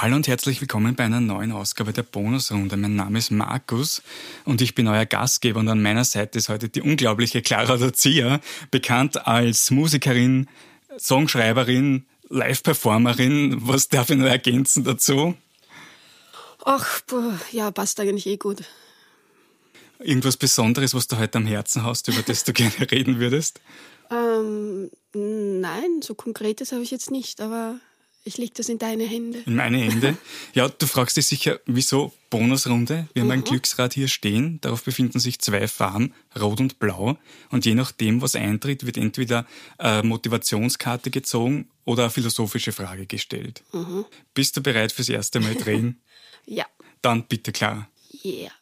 Hallo und herzlich willkommen bei einer neuen Ausgabe der Bonusrunde. Mein Name ist Markus und ich bin euer Gastgeber und an meiner Seite ist heute die unglaubliche Clara Dozia, bekannt als Musikerin, Songschreiberin, Live-Performerin. Was darf ich noch ergänzen dazu? Ach, boah, ja, passt eigentlich eh gut. Irgendwas Besonderes, was du heute am Herzen hast, über das du gerne reden würdest? Ähm, nein, so Konkretes habe ich jetzt nicht, aber ich lege das in deine Hände. In meine Hände? Ja, du fragst dich sicher, wieso Bonusrunde? Wir haben ein mhm. Glücksrad hier stehen. Darauf befinden sich zwei Farben, rot und blau. Und je nachdem, was eintritt, wird entweder eine Motivationskarte gezogen oder eine philosophische Frage gestellt. Mhm. Bist du bereit fürs erste Mal drehen? ja. Dann bitte klar. Yeah.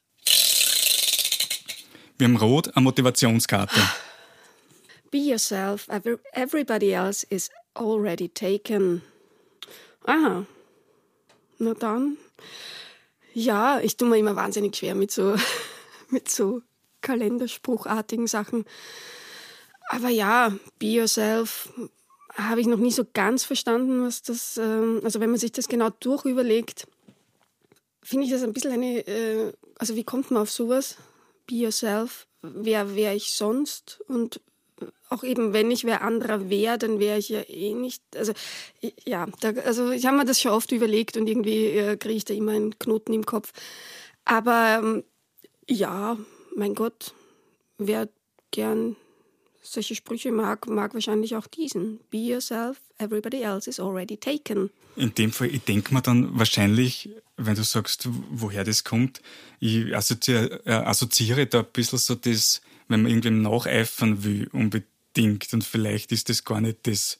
Wir haben rot eine Motivationskarte. Be yourself. Everybody else is already taken. Aha. Na dann. Ja, ich tue mir immer wahnsinnig schwer mit so, mit so Kalenderspruchartigen Sachen. Aber ja, be yourself habe ich noch nie so ganz verstanden, was das, ähm, also wenn man sich das genau durchüberlegt, finde ich das ein bisschen eine, äh, also wie kommt man auf sowas? Be yourself. Wer wäre ich sonst? Und auch eben, wenn ich wer anderer wäre, dann wäre ich ja eh nicht. Also ja, da, also ich habe mir das schon oft überlegt und irgendwie äh, kriege ich da immer einen Knoten im Kopf. Aber ähm, ja, mein Gott, wer gern solche Sprüche mag, mag wahrscheinlich auch diesen. Be yourself, everybody else is already taken. In dem Fall, ich denke mir dann wahrscheinlich, wenn du sagst, woher das kommt, ich assoziiere, äh, assoziiere da ein bisschen so das, wenn man irgendwem nacheifern will, unbedingt und vielleicht ist das gar nicht das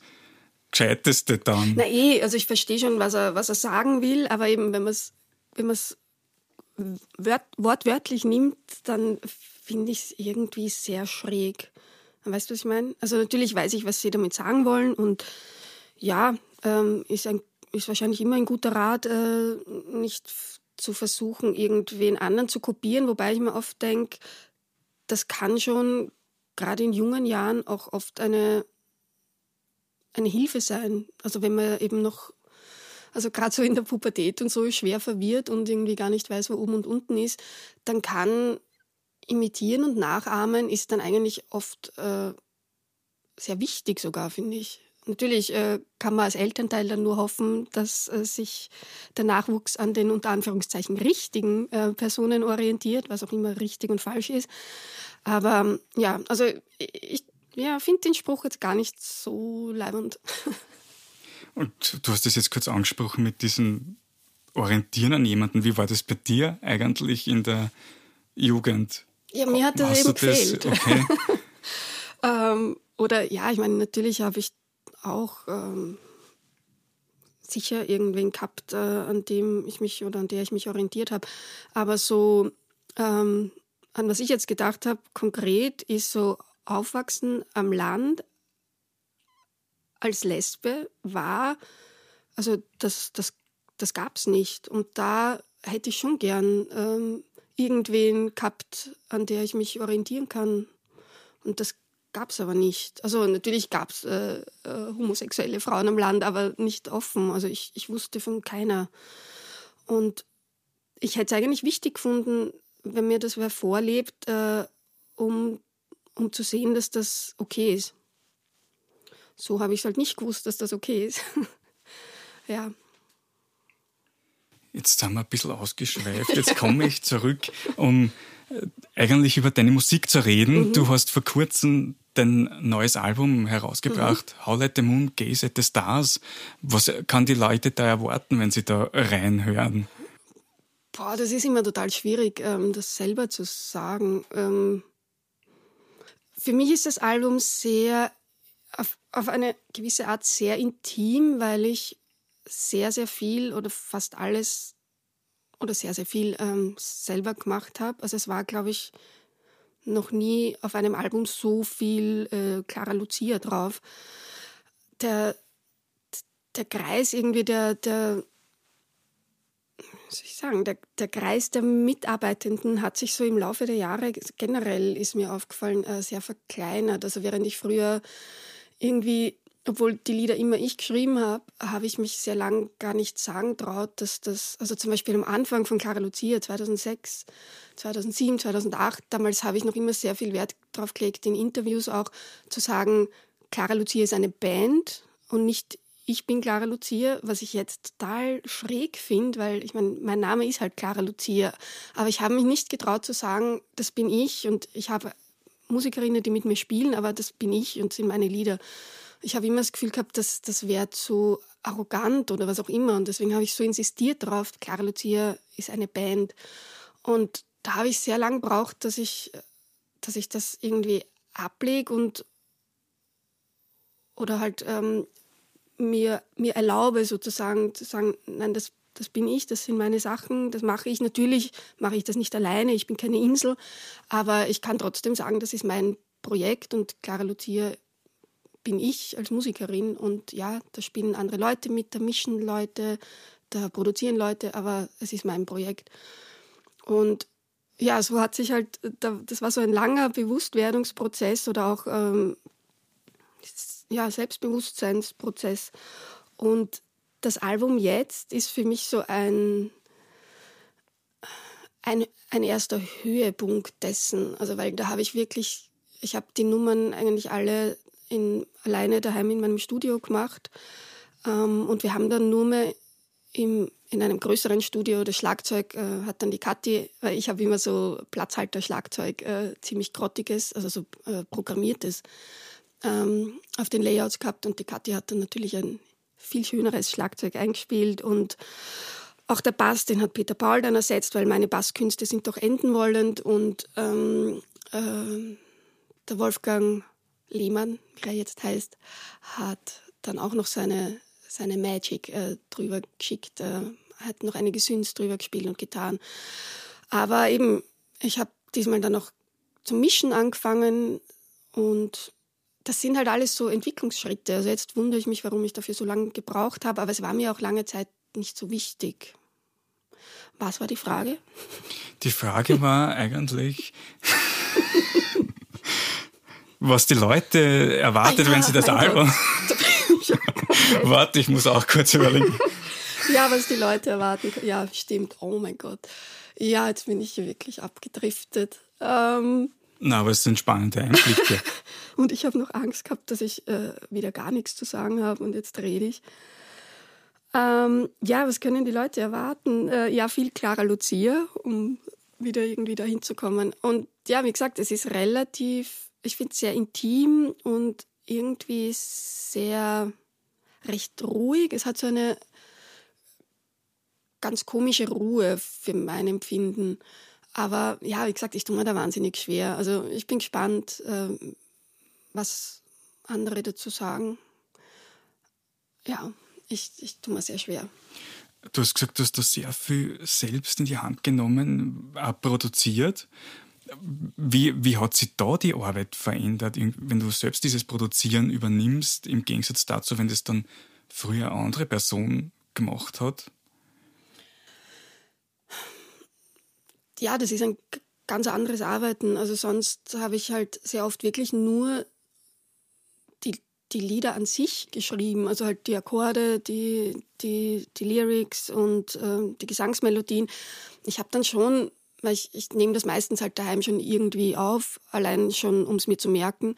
Gescheiteste dann. Na eh, also ich verstehe schon, was er, was er sagen will, aber eben, wenn man es wenn wört, wortwörtlich nimmt, dann finde ich es irgendwie sehr schräg. Weißt du, was ich meine? Also natürlich weiß ich, was sie damit sagen wollen und ja, ähm, ist, ein, ist wahrscheinlich immer ein guter Rat, äh, nicht zu versuchen, irgendwen anderen zu kopieren, wobei ich mir oft denke, das kann schon gerade in jungen Jahren auch oft eine, eine Hilfe sein. Also wenn man eben noch, also gerade so in der Pubertät und so schwer verwirrt und irgendwie gar nicht weiß, wo oben und unten ist, dann kann imitieren und nachahmen ist dann eigentlich oft äh, sehr wichtig sogar, finde ich. Natürlich äh, kann man als Elternteil dann nur hoffen, dass äh, sich der Nachwuchs an den unter Anführungszeichen richtigen äh, Personen orientiert, was auch immer richtig und falsch ist. Aber ähm, ja, also ich ja, finde den Spruch jetzt gar nicht so leibend. Und du hast das jetzt kurz angesprochen mit diesem Orientieren an jemanden. Wie war das bei dir eigentlich in der Jugend? Ja, mir hat das hast eben gefehlt. Okay. ähm, oder ja, ich meine, natürlich habe ich auch ähm, sicher irgendwen gehabt, äh, an dem ich mich oder an der ich mich orientiert habe. Aber so ähm, an was ich jetzt gedacht habe, konkret, ist so Aufwachsen am Land als Lesbe war, also das, das, das gab es nicht. Und da hätte ich schon gern ähm, irgendwen gehabt, an der ich mich orientieren kann. Und das gab es aber nicht. Also natürlich gab es äh, äh, homosexuelle Frauen am Land, aber nicht offen. Also ich, ich wusste von keiner. Und ich hätte es eigentlich wichtig gefunden, wenn mir das wer vorlebt, äh, um, um zu sehen, dass das okay ist. So habe ich es halt nicht gewusst, dass das okay ist. ja. Jetzt sind wir ein bisschen ausgeschweift. Jetzt komme ich zurück, um eigentlich über deine Musik zu reden. Mhm. Du hast vor kurzem dein neues Album herausgebracht, mhm. How Let the Moon Gaze at the Stars. Was kann die Leute da erwarten, wenn sie da reinhören? Boah, das ist immer total schwierig, ähm, das selber zu sagen. Ähm, für mich ist das Album sehr, auf, auf eine gewisse Art sehr intim, weil ich sehr, sehr viel oder fast alles oder sehr, sehr viel ähm, selber gemacht habe. Also es war, glaube ich, noch nie auf einem Album so viel äh, Clara Lucia drauf. Der, der Kreis irgendwie, der, der soll ich sagen, der, der Kreis der Mitarbeitenden hat sich so im Laufe der Jahre generell, ist mir aufgefallen, äh, sehr verkleinert. Also während ich früher irgendwie obwohl die Lieder immer ich geschrieben habe, habe ich mich sehr lang gar nicht sagen traut, dass das, also zum Beispiel am Anfang von Clara Lucia 2006, 2007, 2008, damals habe ich noch immer sehr viel Wert drauf gelegt, in Interviews auch zu sagen, Clara Lucia ist eine Band und nicht ich bin Clara Lucia, was ich jetzt total schräg finde, weil ich meine, mein Name ist halt Clara Lucia, aber ich habe mich nicht getraut zu sagen, das bin ich und ich habe Musikerinnen, die mit mir spielen, aber das bin ich und sind meine Lieder ich habe immer das Gefühl gehabt, dass das wäre zu arrogant oder was auch immer. Und deswegen habe ich so insistiert darauf, Clara Lucia ist eine Band. Und da habe ich sehr lange gebraucht, dass ich, dass ich das irgendwie ablege und oder halt ähm, mir, mir erlaube, sozusagen zu sagen, nein, das, das bin ich, das sind meine Sachen, das mache ich. Natürlich mache ich das nicht alleine, ich bin keine Insel, aber ich kann trotzdem sagen, das ist mein Projekt und Clara Lucia bin ich als Musikerin und ja, da spielen andere Leute mit, da mischen Leute, da produzieren Leute, aber es ist mein Projekt. Und ja, so hat sich halt, das war so ein langer Bewusstwerdungsprozess oder auch ähm, ja, Selbstbewusstseinsprozess. Und das Album jetzt ist für mich so ein, ein, ein erster Höhepunkt dessen. Also, weil da habe ich wirklich, ich habe die Nummern eigentlich alle in, alleine daheim in meinem Studio gemacht. Ähm, und wir haben dann nur mehr im, in einem größeren Studio das Schlagzeug äh, hat dann die Kathi, weil ich habe immer so Platzhalter-Schlagzeug, äh, ziemlich grottiges, also so äh, programmiertes, ähm, auf den Layouts gehabt. Und die Kathi hat dann natürlich ein viel schöneres Schlagzeug eingespielt. Und auch der Bass, den hat Peter Paul dann ersetzt, weil meine Basskünste sind doch enden wollend. Und ähm, äh, der Wolfgang Lehmann, wie er jetzt heißt, hat dann auch noch seine, seine Magic äh, drüber geschickt, äh, hat noch einige Synths drüber gespielt und getan. Aber eben, ich habe diesmal dann noch zum Mischen angefangen und das sind halt alles so Entwicklungsschritte. Also jetzt wundere ich mich, warum ich dafür so lange gebraucht habe, aber es war mir auch lange Zeit nicht so wichtig. Was war die Frage? Die Frage war eigentlich, was die Leute erwartet, ah, ja, wenn sie das Album. Warte, ich muss auch kurz überlegen. ja, was die Leute erwarten. Ja, stimmt. Oh mein Gott. Ja, jetzt bin ich wirklich abgedriftet. Ähm, Na, aber es sind spannende Einblicke. und ich habe noch Angst gehabt, dass ich äh, wieder gar nichts zu sagen habe und jetzt rede ich. Ähm, ja, was können die Leute erwarten? Äh, ja, viel klarer Lucia, um wieder irgendwie dahin zu kommen. Und ja, wie gesagt, es ist relativ ich finde es sehr intim und irgendwie sehr recht ruhig. Es hat so eine ganz komische Ruhe für mein Empfinden. Aber ja, wie gesagt, ich tue mir da wahnsinnig schwer. Also ich bin gespannt, äh, was andere dazu sagen. Ja, ich, ich tue mir sehr schwer. Du hast gesagt, du hast da sehr viel selbst in die Hand genommen, auch produziert. Wie, wie hat sich da die Arbeit verändert, wenn du selbst dieses Produzieren übernimmst, im Gegensatz dazu, wenn das dann früher eine andere Person gemacht hat? Ja, das ist ein ganz anderes Arbeiten. Also sonst habe ich halt sehr oft wirklich nur die, die Lieder an sich geschrieben, also halt die Akkorde, die, die, die Lyrics und äh, die Gesangsmelodien. Ich habe dann schon weil ich, ich nehme das meistens halt daheim schon irgendwie auf, allein schon, um es mir zu merken.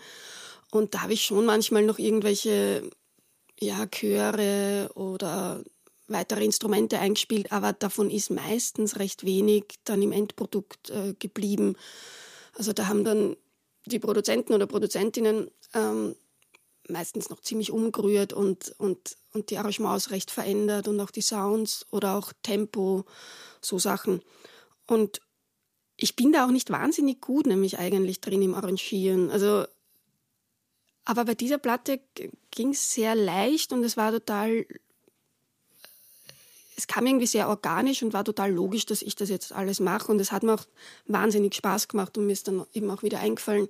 Und da habe ich schon manchmal noch irgendwelche ja, Chöre oder weitere Instrumente eingespielt, aber davon ist meistens recht wenig dann im Endprodukt äh, geblieben. Also da haben dann die Produzenten oder Produzentinnen ähm, meistens noch ziemlich umgerührt und, und, und die Arrangements recht verändert und auch die Sounds oder auch Tempo, so Sachen. Und ich bin da auch nicht wahnsinnig gut, nämlich eigentlich drin im Arrangieren. Also, aber bei dieser Platte ging es sehr leicht und es war total, es kam irgendwie sehr organisch und war total logisch, dass ich das jetzt alles mache. Und es hat mir auch wahnsinnig Spaß gemacht und mir ist dann eben auch wieder eingefallen,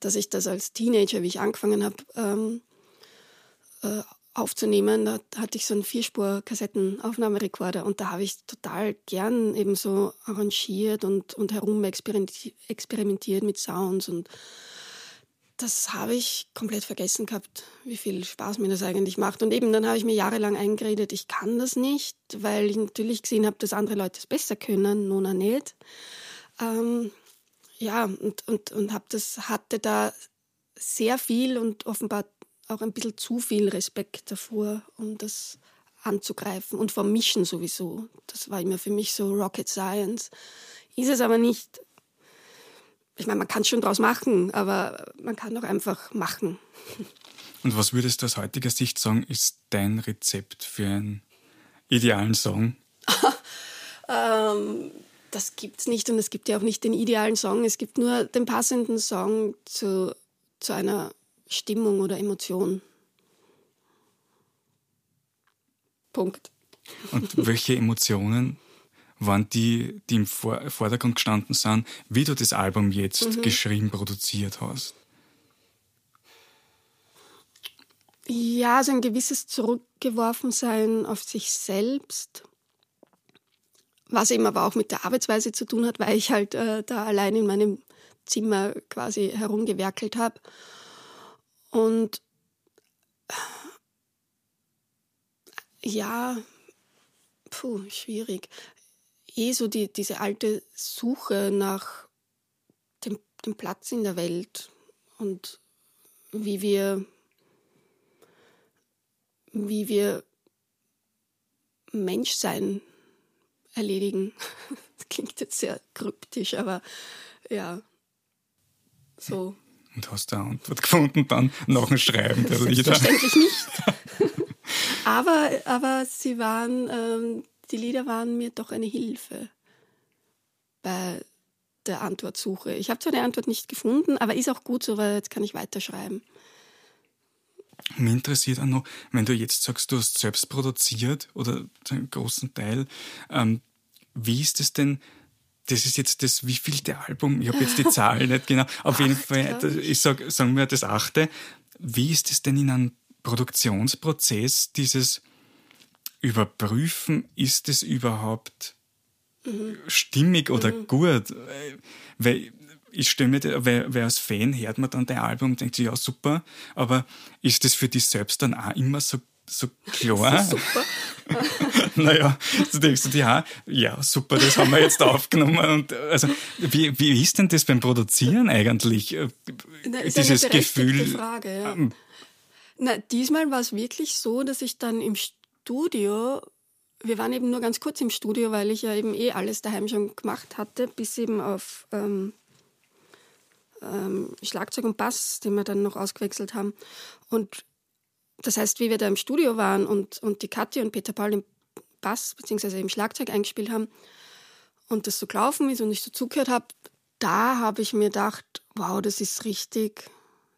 dass ich das als Teenager, wie ich angefangen habe, ähm, äh, aufzunehmen. Da hatte ich so einen Vierspur-Kassettenaufnahmerekorder und da habe ich total gern eben so arrangiert und, und herum experimentiert mit Sounds und das habe ich komplett vergessen gehabt, wie viel Spaß mir das eigentlich macht. Und eben dann habe ich mir jahrelang eingeredet, ich kann das nicht, weil ich natürlich gesehen habe, dass andere Leute es besser können, Nona nicht. Ähm, ja, und, und, und hab das, hatte da sehr viel und offenbar auch ein bisschen zu viel Respekt davor, um das anzugreifen und vom Mischen sowieso. Das war immer für mich so Rocket Science. Ist es aber nicht. Ich meine, man kann es schon draus machen, aber man kann auch einfach machen. Und was würdest du aus heutiger Sicht sagen, ist dein Rezept für einen idealen Song? ähm, das gibt es nicht und es gibt ja auch nicht den idealen Song. Es gibt nur den passenden Song zu, zu einer Stimmung oder Emotion. Punkt. Und welche Emotionen waren die, die im Vordergrund gestanden sind, wie du das Album jetzt mhm. geschrieben, produziert hast? Ja, so ein gewisses Zurückgeworfensein auf sich selbst, was eben aber auch mit der Arbeitsweise zu tun hat, weil ich halt äh, da allein in meinem Zimmer quasi herumgewerkelt habe. Und ja, puh, schwierig. Eh so die, diese alte Suche nach dem, dem Platz in der Welt und wie wir, wie wir Menschsein erledigen. Das klingt jetzt sehr kryptisch, aber ja, so. Und hast eine Antwort gefunden dann nach dem Schreiben der Lieder? Selbstverständlich nicht. Aber, aber sie waren, ähm, die Lieder waren mir doch eine Hilfe bei der Antwortsuche. Ich habe zwar die Antwort nicht gefunden, aber ist auch gut so, weil jetzt kann ich weiterschreiben. Mich interessiert auch noch, wenn du jetzt sagst, du hast selbst produziert oder einen großen Teil, ähm, wie ist es denn, das ist jetzt das wievielte Album, ich habe jetzt die Zahl nicht genau, auf Acht, jeden Fall, ich, sag, sagen wir das achte. Wie ist es denn in einem Produktionsprozess, dieses Überprüfen, ist es überhaupt mhm. stimmig oder mhm. gut? Weil ich stelle mir, weil, weil als Fan hört man dann dein Album und denkt sich, ja super, aber ist das für dich selbst dann auch immer so so klar. So super. naja, du denkst du dir, ja, ja, super, das haben wir jetzt aufgenommen. Und also, wie, wie ist denn das beim Produzieren eigentlich? Na, ist Dieses eine Gefühl. Frage, ja. Ähm, na, diesmal war es wirklich so, dass ich dann im Studio, wir waren eben nur ganz kurz im Studio, weil ich ja eben eh alles daheim schon gemacht hatte, bis eben auf ähm, ähm, Schlagzeug und Bass, den wir dann noch ausgewechselt haben. Und das heißt, wie wir da im Studio waren und, und die Kathi und Peter Paul im Bass bzw. im Schlagzeug eingespielt haben und das so gelaufen ist und ich so zugehört habe, da habe ich mir gedacht, wow, das ist richtig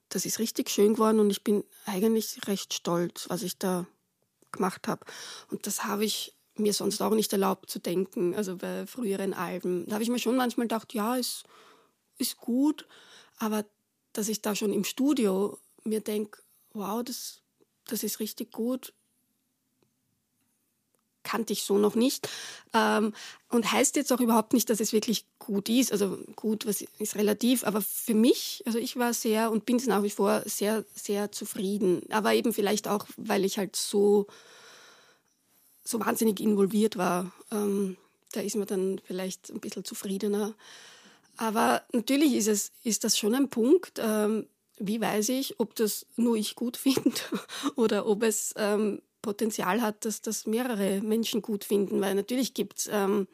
das ist richtig schön geworden und ich bin eigentlich recht stolz, was ich da gemacht habe. Und das habe ich mir sonst auch nicht erlaubt zu denken, also bei früheren Alben. Da habe ich mir schon manchmal gedacht, ja, ist, ist gut, aber dass ich da schon im Studio mir denke, wow, das, das ist richtig gut, kannte ich so noch nicht. Ähm, und heißt jetzt auch überhaupt nicht, dass es wirklich gut ist. Also gut, was ist relativ, aber für mich, also ich war sehr und bin es nach wie vor sehr, sehr zufrieden. Aber eben vielleicht auch, weil ich halt so, so wahnsinnig involviert war. Ähm, da ist man dann vielleicht ein bisschen zufriedener. Aber natürlich ist, es, ist das schon ein Punkt. Ähm, wie weiß ich, ob das nur ich gut finde oder ob es ähm, Potenzial hat, dass das mehrere Menschen gut finden, weil natürlich gibt es, ähm,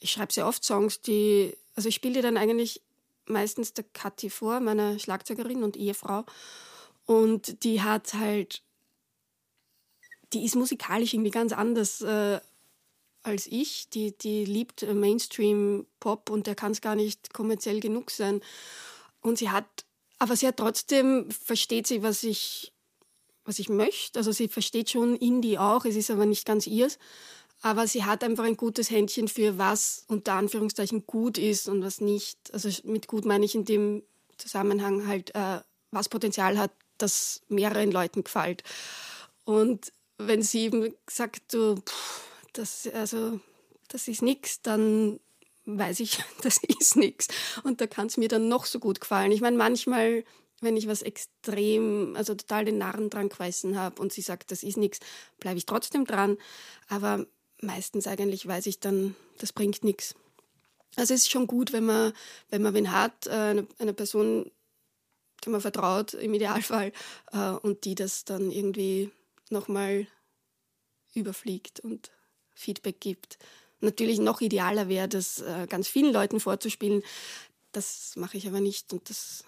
ich schreibe sehr oft Songs, die, also ich spiele die dann eigentlich meistens der Kathi vor, meiner Schlagzeugerin und Ehefrau, und die hat halt, die ist musikalisch irgendwie ganz anders äh, als ich, die, die liebt Mainstream-Pop und der kann es gar nicht kommerziell genug sein. Und sie hat, aber sie hat trotzdem, versteht sie, was ich was ich möchte. Also sie versteht schon Indie auch, es ist aber nicht ganz ihrs. Aber sie hat einfach ein gutes Händchen für was unter Anführungszeichen gut ist und was nicht. Also mit gut meine ich in dem Zusammenhang halt, äh, was Potenzial hat, das mehreren Leuten gefällt. Und wenn sie eben sagt, du, pff, das, also, das ist nichts, dann weiß ich, das ist nichts. Und da kann es mir dann noch so gut gefallen. Ich meine, manchmal wenn ich was extrem, also total den Narren dran gefressen habe und sie sagt, das ist nichts, bleibe ich trotzdem dran. Aber meistens eigentlich weiß ich dann, das bringt nichts. Also es ist schon gut, wenn man, wenn man wen hat, äh, eine, eine Person, die man vertraut im Idealfall äh, und die das dann irgendwie nochmal überfliegt und Feedback gibt. Natürlich noch idealer wäre, das äh, ganz vielen Leuten vorzuspielen. Das mache ich aber nicht und das,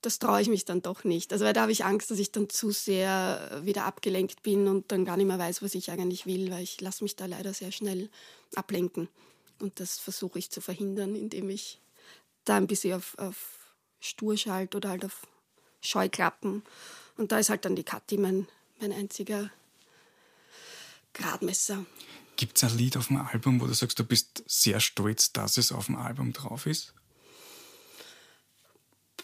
das traue ich mich dann doch nicht. Also weil da habe ich Angst, dass ich dann zu sehr wieder abgelenkt bin und dann gar nicht mehr weiß, was ich eigentlich will, weil ich lasse mich da leider sehr schnell ablenken. Und das versuche ich zu verhindern, indem ich da ein bisschen auf, auf stur schalte oder halt auf Scheuklappen. Und da ist halt dann die Kathi mein, mein einziger Gradmesser. Gibt es ein Lied auf dem Album, wo du sagst, du bist sehr stolz, dass es auf dem Album drauf ist?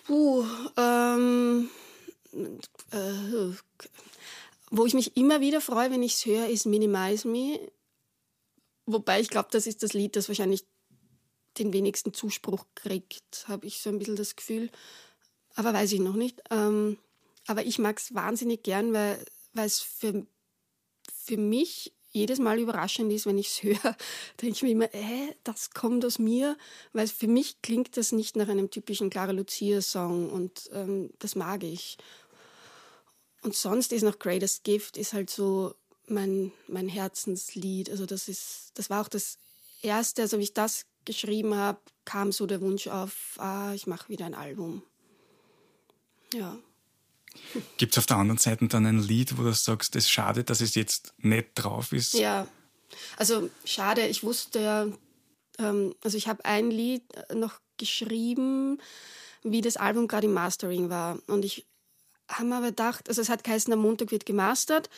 Puh, ähm, äh, wo ich mich immer wieder freue, wenn ich es höre, ist Minimize Me. Wobei ich glaube, das ist das Lied, das wahrscheinlich den wenigsten Zuspruch kriegt, habe ich so ein bisschen das Gefühl. Aber weiß ich noch nicht. Ähm, aber ich mag es wahnsinnig gern, weil es für, für mich jedes Mal überraschend ist, wenn ich es höre, denke ich mir immer, äh, das kommt aus mir, weil für mich klingt das nicht nach einem typischen Clara Lucia-Song und ähm, das mag ich. Und sonst ist noch Greatest Gift ist halt so mein, mein Herzenslied. Also das ist, das war auch das erste, also wie ich das geschrieben habe, kam so der Wunsch auf, ah, ich mache wieder ein Album. Ja. Gibt es auf der anderen Seite dann ein Lied, wo du sagst, es ist schade, dass es jetzt nicht drauf ist? Ja, also schade, ich wusste ja, ähm, also ich habe ein Lied noch geschrieben, wie das Album gerade im Mastering war. Und ich habe mir aber gedacht, also es hat geheißen, am Montag wird gemastert.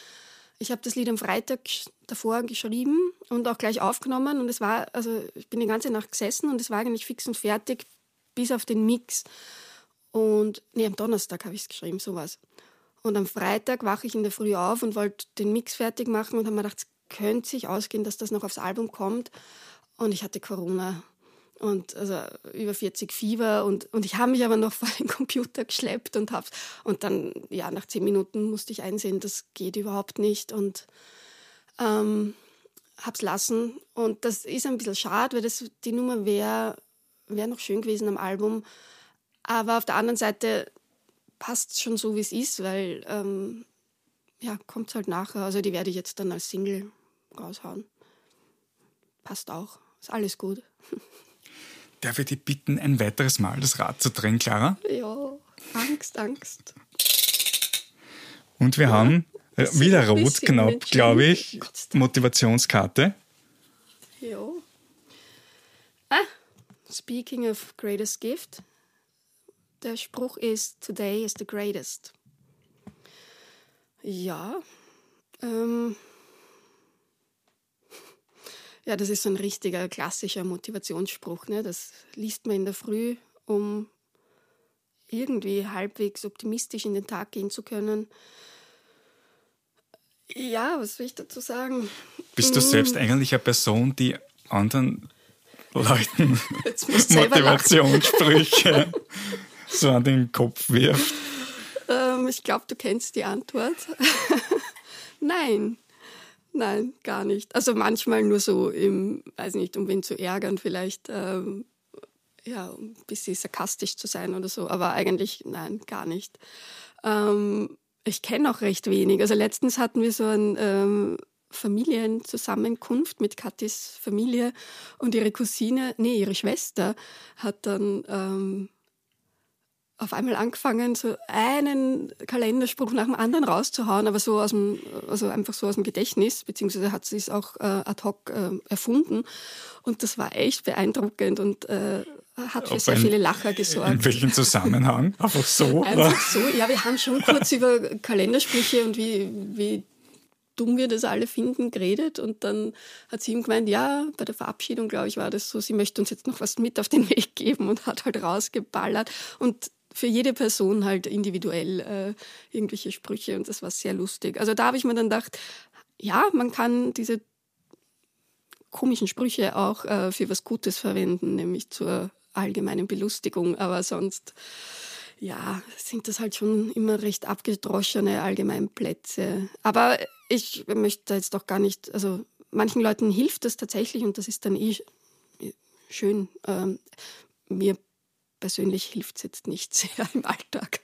Ich habe das Lied am Freitag davor geschrieben und auch gleich aufgenommen. Und es war, also ich bin die ganze Nacht gesessen und es war eigentlich fix und fertig, bis auf den Mix. Und nee, am Donnerstag habe ich es geschrieben, sowas. Und am Freitag wache ich in der Früh auf und wollte den Mix fertig machen und habe mir gedacht, es könnte sich ausgehen, dass das noch aufs Album kommt. Und ich hatte Corona und also über 40 Fieber und, und ich habe mich aber noch vor den Computer geschleppt und hab's und dann ja nach zehn Minuten musste ich einsehen, das geht überhaupt nicht und ähm, hab's lassen und das ist ein bisschen schade, weil das die Nummer wäre wär noch schön gewesen am Album, aber auf der anderen Seite passt es schon so, wie es ist, weil ähm, ja, kommt halt nachher. Also die werde ich jetzt dann als Single raushauen. Passt auch. Ist alles gut. Darf ich dich bitten, ein weiteres Mal das Rad zu drehen, Clara? Ja, Angst, Angst. Und wir ja, haben äh, wieder rot, genau, glaube ich, Motivationskarte. Ja. Ah, speaking of greatest gift, der Spruch ist, Today is the greatest. Ja, ähm, ja, das ist so ein richtiger klassischer Motivationsspruch. Ne? Das liest man in der Früh, um irgendwie halbwegs optimistisch in den Tag gehen zu können. Ja, was will ich dazu sagen? Bist du mm. selbst eigentlich eine Person, die anderen Leuten Motivationssprüche so an den Kopf wirft? Ähm, ich glaube, du kennst die Antwort. Nein, nein, gar nicht. Also manchmal nur so im, weiß nicht, um wen zu ärgern, vielleicht, ähm, ja, um ein bisschen sarkastisch zu sein oder so. Aber eigentlich, nein, gar nicht. Ähm, ich kenne auch recht wenig. Also letztens hatten wir so ein ähm, Familienzusammenkunft mit Katis Familie und ihre Cousine, nee, ihre Schwester hat dann ähm, auf einmal angefangen, so einen Kalenderspruch nach dem anderen rauszuhauen, aber so aus dem, also einfach so aus dem Gedächtnis, beziehungsweise hat sie es auch äh, ad hoc äh, erfunden. Und das war echt beeindruckend und äh, hat für sehr ein, viele Lacher gesorgt. In welchem Zusammenhang? Einfach so? Einfach so, ja, wir haben schon kurz über Kalendersprüche und wie, wie dumm wir das alle finden, geredet. Und dann hat sie ihm gemeint, ja, bei der Verabschiedung, glaube ich, war das so, sie möchte uns jetzt noch was mit auf den Weg geben und hat halt rausgeballert. Und für jede Person halt individuell äh, irgendwelche Sprüche und das war sehr lustig. Also da habe ich mir dann gedacht, ja, man kann diese komischen Sprüche auch äh, für was Gutes verwenden, nämlich zur allgemeinen Belustigung, aber sonst ja, sind das halt schon immer recht abgedroschene Allgemeinplätze. Aber ich möchte jetzt doch gar nicht, also manchen Leuten hilft das tatsächlich und das ist dann eh schön. Ähm, mir persönlich hilft es jetzt nicht sehr im Alltag.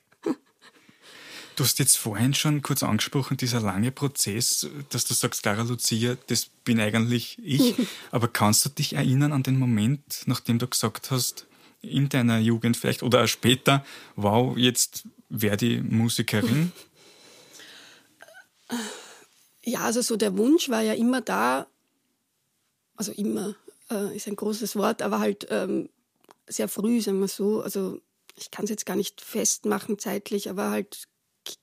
Du hast jetzt vorhin schon kurz angesprochen, dieser lange Prozess, dass du sagst, Clara Lucia, das bin eigentlich ich. Aber kannst du dich erinnern an den Moment, nachdem du gesagt hast, in deiner Jugend vielleicht oder auch später, wow, jetzt werde ich Musikerin? Ja, also so der Wunsch war ja immer da, also immer äh, ist ein großes Wort, aber halt ähm, sehr früh, sagen wir so. Also ich kann es jetzt gar nicht festmachen zeitlich, aber halt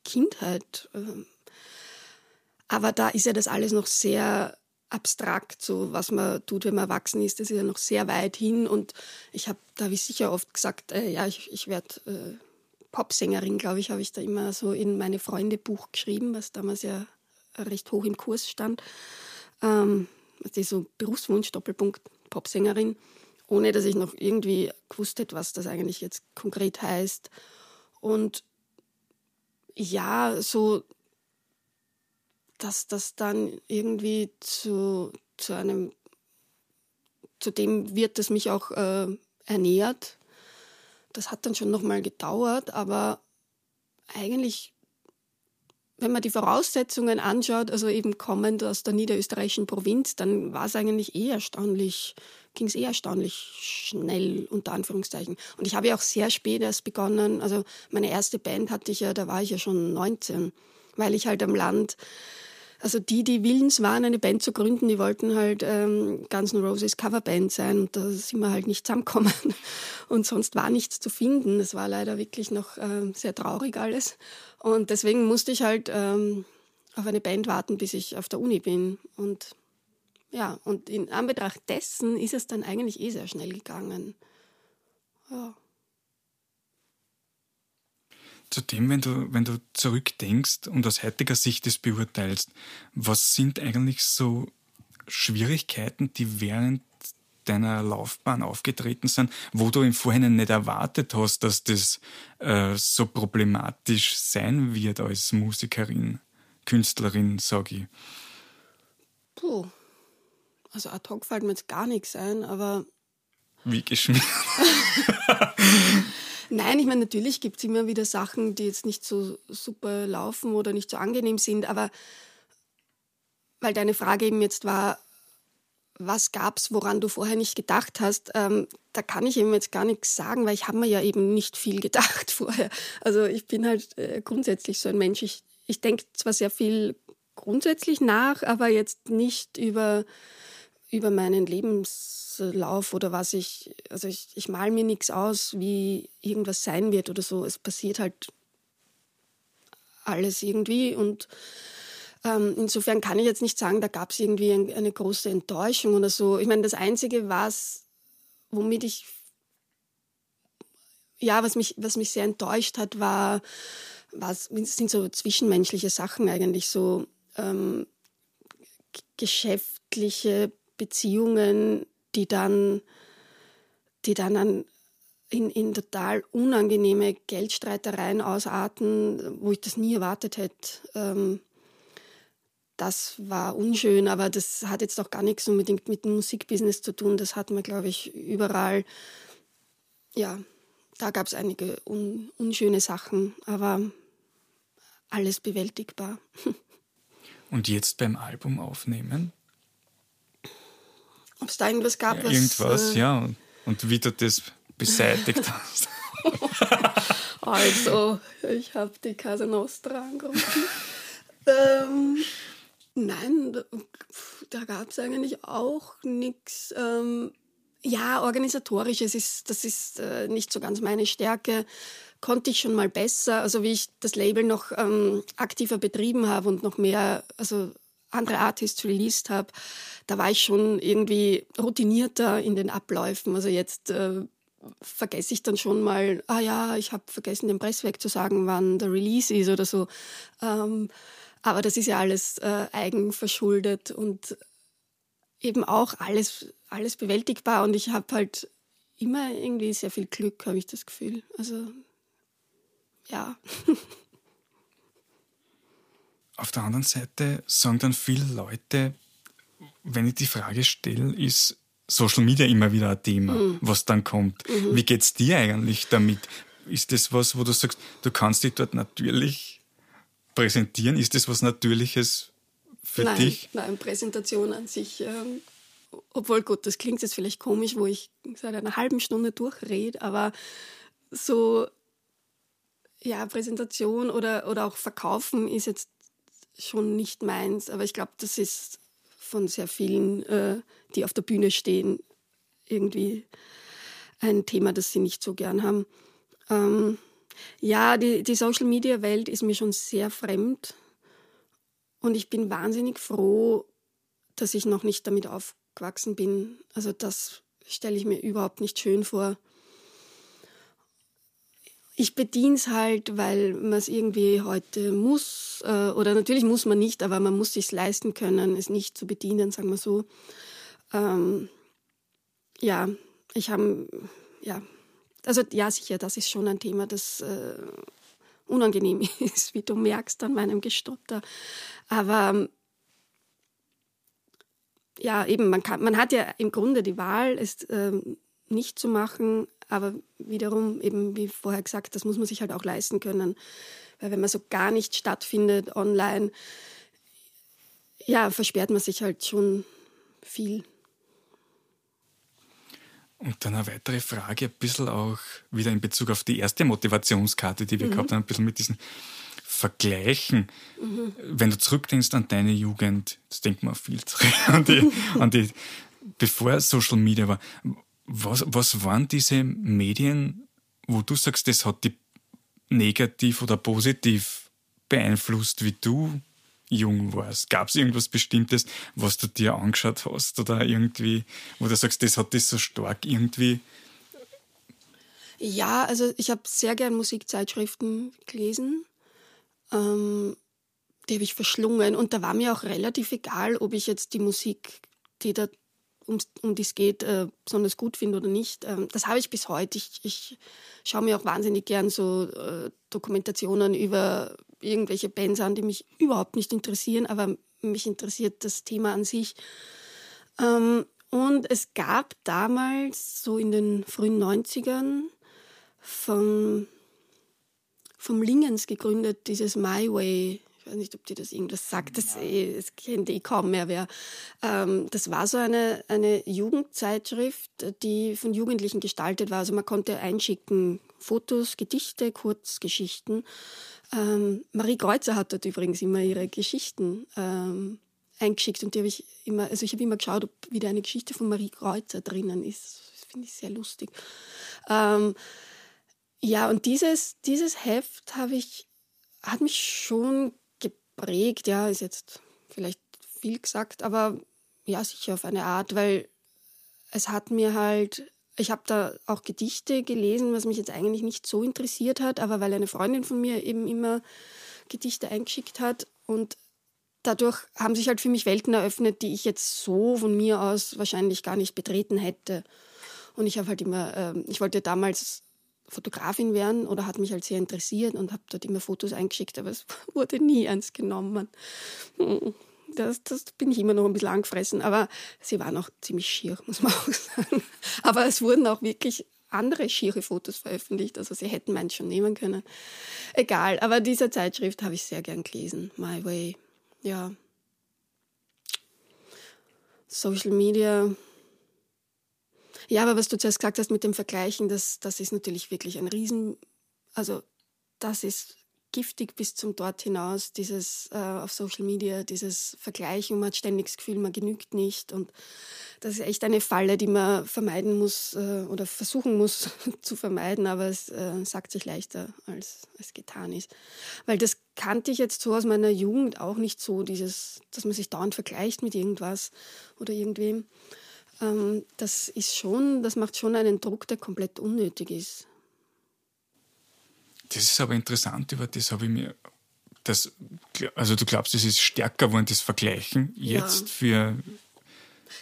Kindheit. Ähm. Aber da ist ja das alles noch sehr abstrakt, so was man tut, wenn man erwachsen ist. Das ist ja noch sehr weit hin. Und ich habe da wie sicher oft gesagt, äh, ja, ich, ich werde äh, Popsängerin, glaube ich, habe ich da immer so in meine Freunde-Buch geschrieben, was damals ja recht hoch im Kurs stand. Ähm, ist so Berufswunsch, Doppelpunkt, Popsängerin, ohne dass ich noch irgendwie gewusst hätte, was das eigentlich jetzt konkret heißt. Und ja, so dass das dann irgendwie zu, zu einem, zu dem wird, das mich auch äh, ernährt. Das hat dann schon nochmal gedauert, aber eigentlich, wenn man die Voraussetzungen anschaut, also eben kommend aus der niederösterreichischen Provinz, dann war es eigentlich eh erstaunlich, ging es eh erstaunlich schnell, unter Anführungszeichen. Und ich habe ja auch sehr spät erst begonnen, also meine erste Band hatte ich ja, da war ich ja schon 19, weil ich halt am Land also die, die willens waren, eine Band zu gründen, die wollten halt ähm, Guns N' Roses Coverband sein und da sind wir halt nicht zusammengekommen und sonst war nichts zu finden. Das war leider wirklich noch ähm, sehr traurig alles und deswegen musste ich halt ähm, auf eine Band warten, bis ich auf der Uni bin und ja, und in Anbetracht dessen ist es dann eigentlich eh sehr schnell gegangen. Ja. Zudem, wenn du, wenn du zurückdenkst und aus heutiger Sicht das beurteilst, was sind eigentlich so Schwierigkeiten, die während deiner Laufbahn aufgetreten sind, wo du im Vorhinein nicht erwartet hast, dass das äh, so problematisch sein wird als Musikerin, Künstlerin, sage ich. Puh. Also ad hoc fällt mir jetzt gar nichts ein, aber. Wie geschmiert. Nein, ich meine, natürlich gibt es immer wieder Sachen, die jetzt nicht so super laufen oder nicht so angenehm sind, aber weil deine Frage eben jetzt war, was gab es, woran du vorher nicht gedacht hast, ähm, da kann ich eben jetzt gar nichts sagen, weil ich habe mir ja eben nicht viel gedacht vorher. Also ich bin halt äh, grundsätzlich so ein Mensch. Ich, ich denke zwar sehr viel grundsätzlich nach, aber jetzt nicht über, über meinen Lebens Lebenslauf oder was ich, also ich, ich mal mir nichts aus, wie irgendwas sein wird oder so. Es passiert halt alles irgendwie und ähm, insofern kann ich jetzt nicht sagen, da gab es irgendwie ein, eine große Enttäuschung oder so. Ich meine, das Einzige, was, womit ich, ja, was mich, was mich sehr enttäuscht hat, war, was sind so zwischenmenschliche Sachen eigentlich, so ähm, geschäftliche Beziehungen, die dann, die dann an, in, in total unangenehme Geldstreitereien ausarten, wo ich das nie erwartet hätte. Ähm, das war unschön, aber das hat jetzt auch gar nichts unbedingt mit dem Musikbusiness zu tun. Das hat man, glaube ich, überall. Ja, da gab es einige un unschöne Sachen, aber alles bewältigbar. Und jetzt beim Album aufnehmen? Ob es da irgendwas gab, ja, was. Irgendwas, äh, ja. Und wie du das beseitigt hast. also, ich habe die Casa Nostra angerufen. ähm, nein, da, da gab es eigentlich auch nichts. Ähm, ja, organisatorisches ist, das ist äh, nicht so ganz meine Stärke. Konnte ich schon mal besser. Also wie ich das Label noch ähm, aktiver betrieben habe und noch mehr, also andere Artists released habe, da war ich schon irgendwie routinierter in den Abläufen. Also jetzt äh, vergesse ich dann schon mal, ah ja, ich habe vergessen, dem Presswerk zu sagen, wann der Release ist oder so. Ähm, aber das ist ja alles äh, eigenverschuldet und eben auch alles, alles bewältigbar. Und ich habe halt immer irgendwie sehr viel Glück, habe ich das Gefühl. Also ja. Auf der anderen Seite sagen dann viele Leute, wenn ich die Frage stelle, ist Social Media immer wieder ein Thema, mhm. was dann kommt. Mhm. Wie geht's dir eigentlich damit? Ist das was, wo du sagst, du kannst dich dort natürlich präsentieren? Ist das was Natürliches für nein, dich? Nein, Präsentation an sich, ähm, obwohl gut, das klingt jetzt vielleicht komisch, wo ich seit einer halben Stunde durchrede, aber so ja, Präsentation oder, oder auch Verkaufen ist jetzt schon nicht meins, aber ich glaube, das ist von sehr vielen, äh, die auf der Bühne stehen, irgendwie ein Thema, das sie nicht so gern haben. Ähm, ja, die, die Social-Media-Welt ist mir schon sehr fremd und ich bin wahnsinnig froh, dass ich noch nicht damit aufgewachsen bin. Also das stelle ich mir überhaupt nicht schön vor ich bediene es halt, weil man es irgendwie heute muss. Äh, oder natürlich muss man nicht, aber man muss sich leisten können, es nicht zu bedienen, sagen wir so. Ähm, ja, ich habe, ja, also ja, sicher, das ist schon ein Thema, das äh, unangenehm ist, wie du merkst an meinem Gestotter. Aber ja, eben, man, kann, man hat ja im Grunde die Wahl, es äh, nicht zu machen, aber wiederum, eben wie vorher gesagt, das muss man sich halt auch leisten können. Weil wenn man so gar nicht stattfindet online, ja, versperrt man sich halt schon viel. Und dann eine weitere Frage, ein bisschen auch wieder in Bezug auf die erste Motivationskarte, die wir mhm. gehabt haben, ein bisschen mit diesen Vergleichen. Mhm. Wenn du zurückdenkst an deine Jugend, das denkt man viel zurück, an die, an die, bevor Social Media war, was, was waren diese Medien, wo du sagst, das hat die negativ oder positiv beeinflusst, wie du jung warst? Gab es irgendwas Bestimmtes, was du dir angeschaut hast oder irgendwie, wo du sagst, das hat dich so stark irgendwie? Ja, also ich habe sehr gern Musikzeitschriften gelesen. Ähm, die habe ich verschlungen und da war mir auch relativ egal, ob ich jetzt die Musik, die da um, um die es geht, äh, besonders gut finde oder nicht. Ähm, das habe ich bis heute. Ich, ich schaue mir auch wahnsinnig gern so äh, Dokumentationen über irgendwelche Bands an, die mich überhaupt nicht interessieren, aber mich interessiert das Thema an sich. Ähm, und es gab damals, so in den frühen 90ern, vom, vom Lingens gegründet, dieses My Way weiß nicht, ob dir das irgendwas sagt, das, eh, das kennt eh kaum mehr wer. Ähm, das war so eine, eine Jugendzeitschrift, die von Jugendlichen gestaltet war. Also man konnte einschicken Fotos, Gedichte, Kurzgeschichten. Ähm, Marie Kreuzer hat dort übrigens immer ihre Geschichten ähm, eingeschickt und die habe ich immer, also ich habe immer geschaut, ob wieder eine Geschichte von Marie Kreuzer drinnen ist. Das finde ich sehr lustig. Ähm, ja, und dieses, dieses Heft habe ich, hat mich schon prägt, ja, ist jetzt vielleicht viel gesagt, aber ja, sicher auf eine Art, weil es hat mir halt, ich habe da auch Gedichte gelesen, was mich jetzt eigentlich nicht so interessiert hat, aber weil eine Freundin von mir eben immer Gedichte eingeschickt hat und dadurch haben sich halt für mich Welten eröffnet, die ich jetzt so von mir aus wahrscheinlich gar nicht betreten hätte. Und ich habe halt immer, äh, ich wollte damals Fotografin werden oder hat mich halt sehr interessiert und habe dort immer Fotos eingeschickt, aber es wurde nie ernst genommen. Hm, das, das bin ich immer noch ein bisschen angefressen, aber sie waren auch ziemlich schier, muss man auch sagen. Aber es wurden auch wirklich andere schiere Fotos veröffentlicht, also sie hätten meins schon nehmen können. Egal, aber diese Zeitschrift habe ich sehr gern gelesen, My Way. Ja. Social Media, ja, aber was du zuerst gesagt hast mit dem Vergleichen, das, das ist natürlich wirklich ein Riesen, also das ist giftig bis zum dort hinaus, dieses äh, auf Social Media, dieses Vergleichen, man hat ständig das Gefühl, man genügt nicht und das ist echt eine Falle, die man vermeiden muss äh, oder versuchen muss zu vermeiden, aber es äh, sagt sich leichter, als es getan ist. Weil das kannte ich jetzt so aus meiner Jugend auch nicht so, dieses, dass man sich dauernd vergleicht mit irgendwas oder irgendwem. Ähm, das ist schon, das macht schon einen Druck, der komplett unnötig ist. Das ist aber interessant, über das habe ich mir das, also du glaubst, es ist stärker geworden, das Vergleichen jetzt ja. für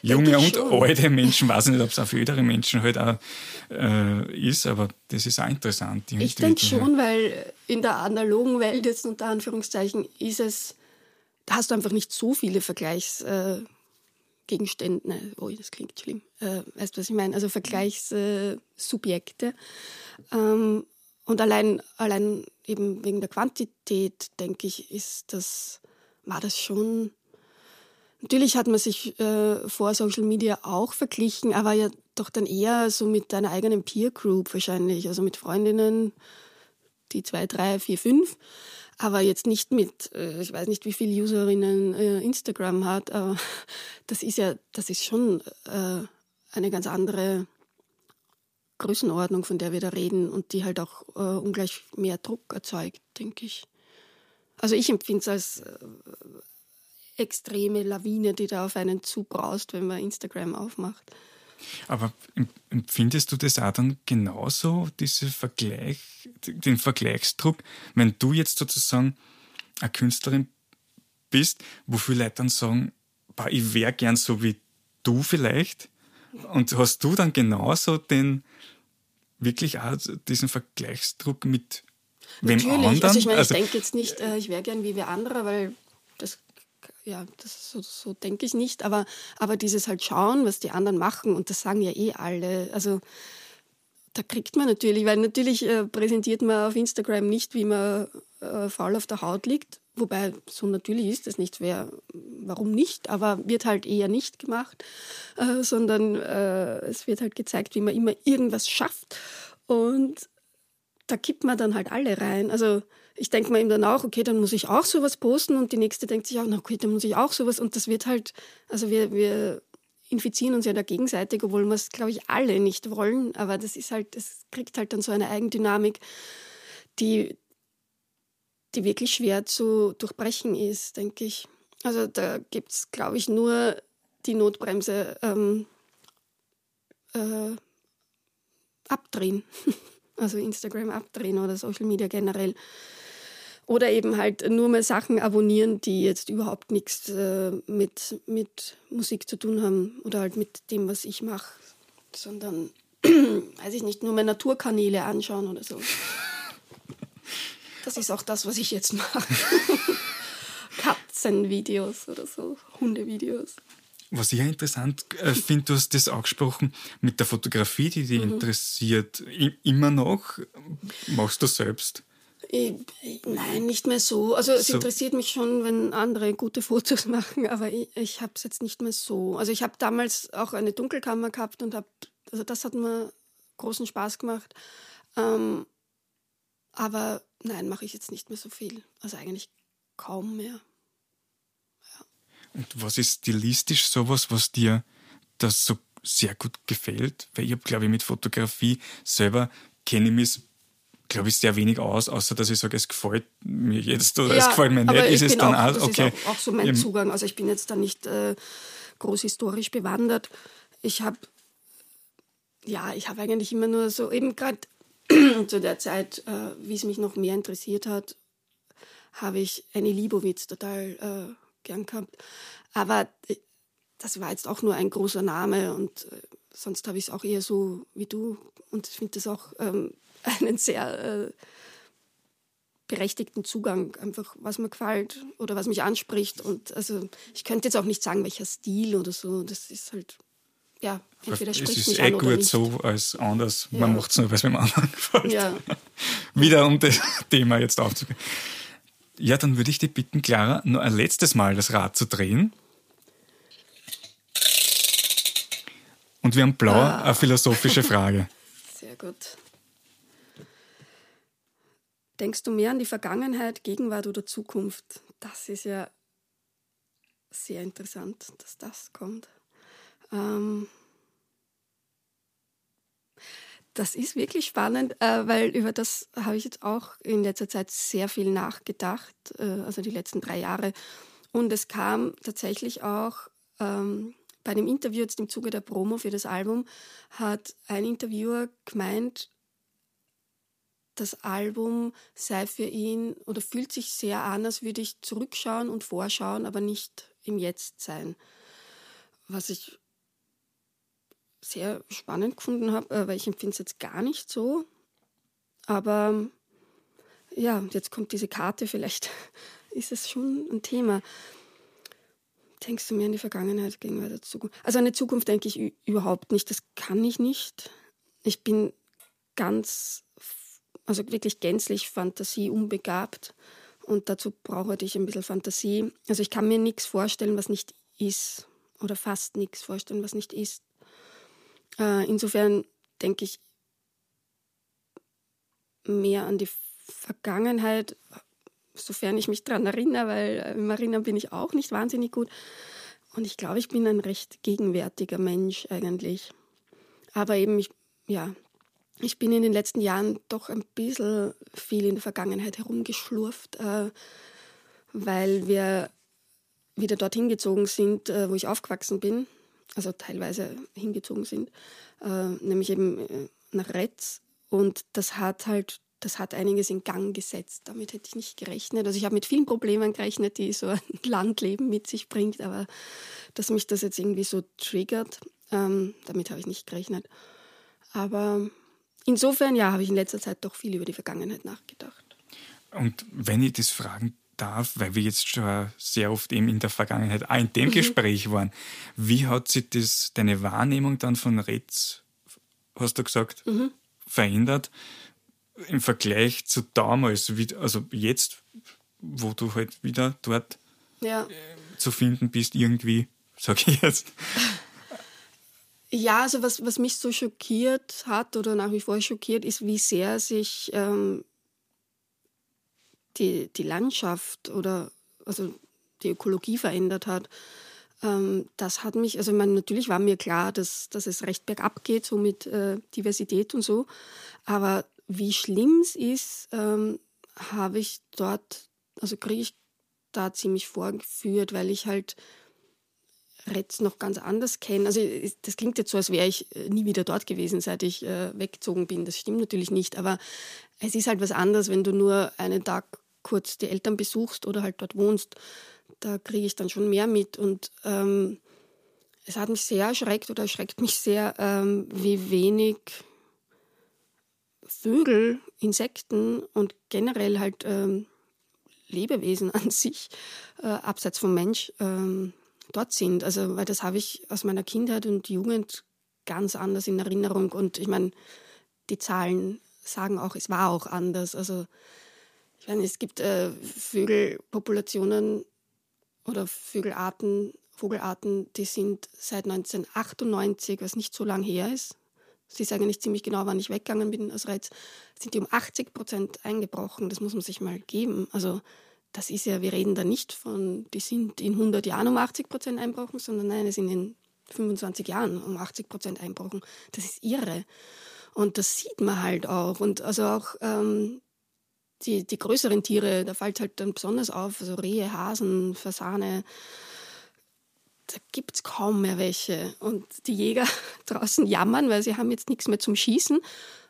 junge und schon. alte Menschen, weiß nicht, ob es auch für ältere Menschen halt auch äh, ist, aber das ist auch interessant. Ich denke schon, weil in der analogen Welt jetzt unter Anführungszeichen ist es, da hast du einfach nicht so viele Vergleichsgegenstände. Äh, oh, das klingt schlimm. Äh, weißt du, was ich meine? Also Vergleichssubjekte. Ähm, und allein, allein eben wegen der Quantität, denke ich, ist das, war das schon Natürlich hat man sich äh, vor Social Media auch verglichen, aber ja doch dann eher so mit deiner eigenen Peer Group wahrscheinlich, also mit Freundinnen, die zwei, drei, vier, fünf, aber jetzt nicht mit, äh, ich weiß nicht, wie viele Userinnen äh, Instagram hat, aber das ist ja, das ist schon äh, eine ganz andere Größenordnung, von der wir da reden und die halt auch ungleich mehr Druck erzeugt, denke ich. Also ich empfinde es als extreme Lawine, die da auf einen zubraust, wenn man Instagram aufmacht. Aber empfindest du das auch dann genauso, diese Vergleich, den Vergleichsdruck, wenn du jetzt sozusagen eine Künstlerin bist, wo viele Leute dann sagen, ich wäre gern so wie du vielleicht? Und hast du dann genauso den wirklich auch diesen Vergleichsdruck mit wem Natürlich. anderen? Also ich meine, also, ich denke jetzt nicht, äh, ich wäre gern wie wir andere, weil ja, das so, so denke ich nicht, aber, aber dieses halt schauen, was die anderen machen, und das sagen ja eh alle. Also da kriegt man natürlich, weil natürlich äh, präsentiert man auf Instagram nicht, wie man äh, faul auf der Haut liegt. Wobei, so natürlich ist das nicht. Wer, warum nicht? Aber wird halt eher nicht gemacht, äh, sondern äh, es wird halt gezeigt, wie man immer irgendwas schafft. Und da kippt man dann halt alle rein. Also ich denke mir eben dann auch, okay, dann muss ich auch sowas posten und die nächste denkt sich auch, na okay, dann muss ich auch sowas und das wird halt, also wir, wir infizieren uns ja da gegenseitig, obwohl wir es, glaube ich, alle nicht wollen, aber das ist halt, das kriegt halt dann so eine Eigendynamik, die, die wirklich schwer zu durchbrechen ist, denke ich. Also da gibt es, glaube ich, nur die Notbremse ähm, äh, abdrehen. Also Instagram abdrehen oder Social Media generell. Oder eben halt nur mal Sachen abonnieren, die jetzt überhaupt nichts äh, mit, mit Musik zu tun haben oder halt mit dem, was ich mache, sondern, weiß ich nicht, nur mal Naturkanäle anschauen oder so. Das ist auch das, was ich jetzt mache. Katzenvideos oder so, Hundevideos. Was ich interessant äh, finde, du hast das angesprochen mit der Fotografie, die dich mhm. interessiert. I immer noch machst du selbst? Ich, nein, nicht mehr so. Also es so. interessiert mich schon, wenn andere gute Fotos machen, aber ich, ich habe es jetzt nicht mehr so. Also ich habe damals auch eine Dunkelkammer gehabt und habe, also das hat mir großen Spaß gemacht. Ähm, aber nein, mache ich jetzt nicht mehr so viel. Also eigentlich kaum mehr. Und was ist stilistisch sowas, was dir das so sehr gut gefällt? Weil ich habe, glaube ich, mit Fotografie selber kenne ich mich glaube ich, sehr wenig aus, außer dass ich sage, es gefällt mir jetzt oder ja, es gefällt mir nicht. Ist es dann auch, auch okay. Auch, auch, so mein Zugang. Also ich bin jetzt da nicht äh, groß historisch bewandert. Ich habe, ja, ich habe eigentlich immer nur so, eben gerade zu der Zeit, äh, wie es mich noch mehr interessiert hat, habe ich Annie Liebowitz total äh, gern gehabt. Aber äh, das war jetzt auch nur ein großer Name und äh, sonst habe ich es auch eher so wie du und ich finde das auch ähm, einen sehr äh, berechtigten Zugang, einfach was mir gefällt oder was mich anspricht. Und also ich könnte jetzt auch nicht sagen, welcher Stil oder so. Das ist halt, ja, entweder spricht es ist mich eh an gut so als anders. Ja. Man macht es nur, weil es mit dem anderen gefällt. Ja. Wieder um das Thema jetzt aufzugehen. Ja, dann würde ich dich bitten, Clara, nur ein letztes Mal das Rad zu drehen. Und wir haben blau ah. eine philosophische Frage. Sehr gut. Denkst du mehr an die Vergangenheit, Gegenwart oder Zukunft? Das ist ja sehr interessant, dass das kommt. Ähm das ist wirklich spannend, äh, weil über das habe ich jetzt auch in letzter Zeit sehr viel nachgedacht, äh, also die letzten drei Jahre. Und es kam tatsächlich auch ähm, bei dem Interview jetzt im Zuge der Promo für das Album, hat ein Interviewer gemeint, das Album sei für ihn oder fühlt sich sehr an, als würde ich zurückschauen und vorschauen, aber nicht im Jetzt sein. was ich sehr spannend gefunden habe, äh, weil ich empfinde es jetzt gar nicht so. Aber ja, jetzt kommt diese Karte, vielleicht ist es schon ein Thema. Denkst du mehr an die Vergangenheit gegenüber der Zukunft? Also an die Zukunft denke ich überhaupt nicht. Das kann ich nicht. Ich bin ganz, also wirklich gänzlich fantasieunbegabt. Und dazu brauche ich ein bisschen Fantasie. Also ich kann mir nichts vorstellen, was nicht ist. Oder fast nichts vorstellen, was nicht ist. Äh, insofern denke ich mehr an die Vergangenheit, sofern ich mich daran erinnere, weil im Erinnern bin ich auch nicht wahnsinnig gut. Und ich glaube, ich bin ein recht gegenwärtiger Mensch eigentlich. Aber eben, ich, ja, ich bin in den letzten Jahren doch ein bisschen viel in der Vergangenheit herumgeschlurft, äh, weil wir wieder dorthin gezogen sind, äh, wo ich aufgewachsen bin, also teilweise hingezogen sind, äh, nämlich eben äh, nach Retz. Und das hat halt, das hat einiges in Gang gesetzt. Damit hätte ich nicht gerechnet. Also ich habe mit vielen Problemen gerechnet, die so ein Landleben mit sich bringt, aber dass mich das jetzt irgendwie so triggert, ähm, damit habe ich nicht gerechnet. Aber insofern, ja, habe ich in letzter Zeit doch viel über die Vergangenheit nachgedacht. Und wenn ich das fragen darf, weil wir jetzt schon sehr oft eben in der Vergangenheit auch in dem mhm. Gespräch waren, wie hat sich das, deine Wahrnehmung dann von Retz, hast du gesagt, mhm. verändert im Vergleich zu damals, also jetzt, wo du halt wieder dort ja. Äh, zu finden bist, irgendwie, sag ich jetzt. Ja, also was, was mich so schockiert hat oder nach wie vor schockiert, ist, wie sehr sich ähm, die, die Landschaft oder also die Ökologie verändert hat. Ähm, das hat mich, also ich meine, natürlich war mir klar, dass, dass es recht bergab geht, so mit äh, Diversität und so. Aber wie schlimm es ist, ähm, habe ich dort, also kriege ich da ziemlich vorgeführt, weil ich halt Retz noch ganz anders kenne. Also das klingt jetzt so, als wäre ich äh, nie wieder dort gewesen, seit ich äh, weggezogen bin. Das stimmt natürlich nicht, aber es ist halt was anderes, wenn du nur einen Tag kurz die Eltern besuchst oder halt dort wohnst, da kriege ich dann schon mehr mit. Und ähm, es hat mich sehr erschreckt oder erschreckt mich sehr, ähm, wie wenig Vögel, Insekten und generell halt ähm, Lebewesen an sich, äh, abseits vom Mensch, ähm, dort sind. Also, weil das habe ich aus meiner Kindheit und Jugend ganz anders in Erinnerung. Und ich meine, die Zahlen sagen auch, es war auch anders. Also ich meine, es gibt äh, Vögelpopulationen oder Vögelarten, Vogelarten, die sind seit 1998, was nicht so lang her ist, Sie sagen nicht ziemlich genau, wann ich weggegangen bin aus Reiz, sind die um 80 Prozent eingebrochen. Das muss man sich mal geben. Also das ist ja, wir reden da nicht von, die sind in 100 Jahren um 80 Prozent einbrochen, sondern nein, es sind in 25 Jahren um 80 Prozent einbrochen. Das ist irre. Und das sieht man halt auch. Und also auch ähm, die, die größeren Tiere, da fällt halt dann besonders auf, also Rehe, Hasen, Fasane, da gibt es kaum mehr welche. Und die Jäger draußen jammern, weil sie haben jetzt nichts mehr zum Schießen.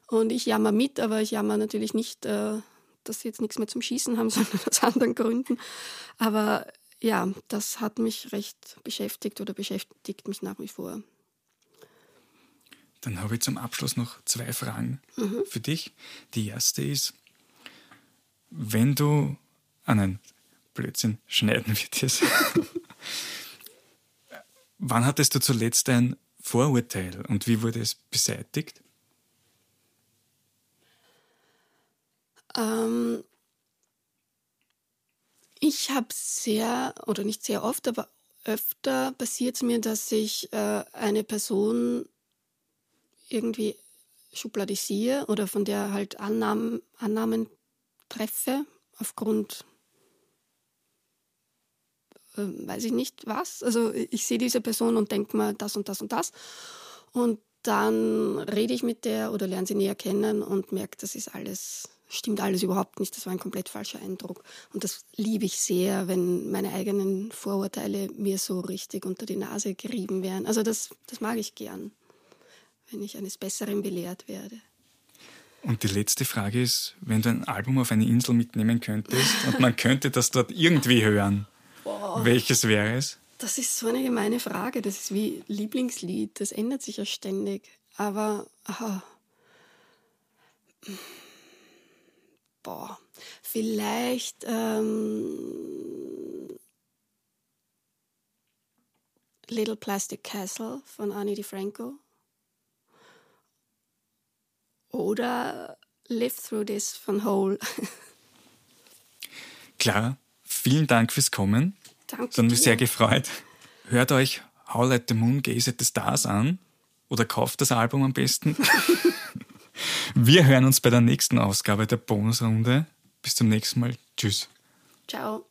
Und ich jammer mit, aber ich jammer natürlich nicht, äh, dass sie jetzt nichts mehr zum Schießen haben, sondern aus anderen Gründen. Aber ja, das hat mich recht beschäftigt oder beschäftigt mich nach wie vor. Dann habe ich zum Abschluss noch zwei Fragen mhm. für dich. Die erste ist, wenn du, ah nein, Blödsinn, schneiden wir das. Wann hattest du zuletzt ein Vorurteil und wie wurde es beseitigt? Ähm, ich habe sehr, oder nicht sehr oft, aber öfter passiert es mir, dass ich äh, eine Person irgendwie schubladisiere oder von der halt Annahmen, Annahmen treffe aufgrund, äh, weiß ich nicht was. Also ich sehe diese Person und denke mir das und das und das. Und dann rede ich mit der oder lerne sie näher kennen und merke, das ist alles, stimmt alles überhaupt nicht. Das war ein komplett falscher Eindruck. Und das liebe ich sehr, wenn meine eigenen Vorurteile mir so richtig unter die Nase gerieben werden. Also das, das mag ich gern, wenn ich eines Besseren belehrt werde. Und die letzte Frage ist, wenn du ein Album auf eine Insel mitnehmen könntest und man könnte das dort irgendwie hören, Boah. welches wäre es? Das ist so eine gemeine Frage. Das ist wie Lieblingslied. Das ändert sich ja ständig. Aber, aha. boah, vielleicht ähm, Little Plastic Castle von Annie DiFranco. Oder Live Through This von Hole. Clara, vielen Dank fürs Kommen. Danke. Das hat mich sehr gefreut. Hört euch How Let the Moon Gaze at the Stars an oder kauft das Album am besten. Wir hören uns bei der nächsten Ausgabe der Bonusrunde. Bis zum nächsten Mal. Tschüss. Ciao.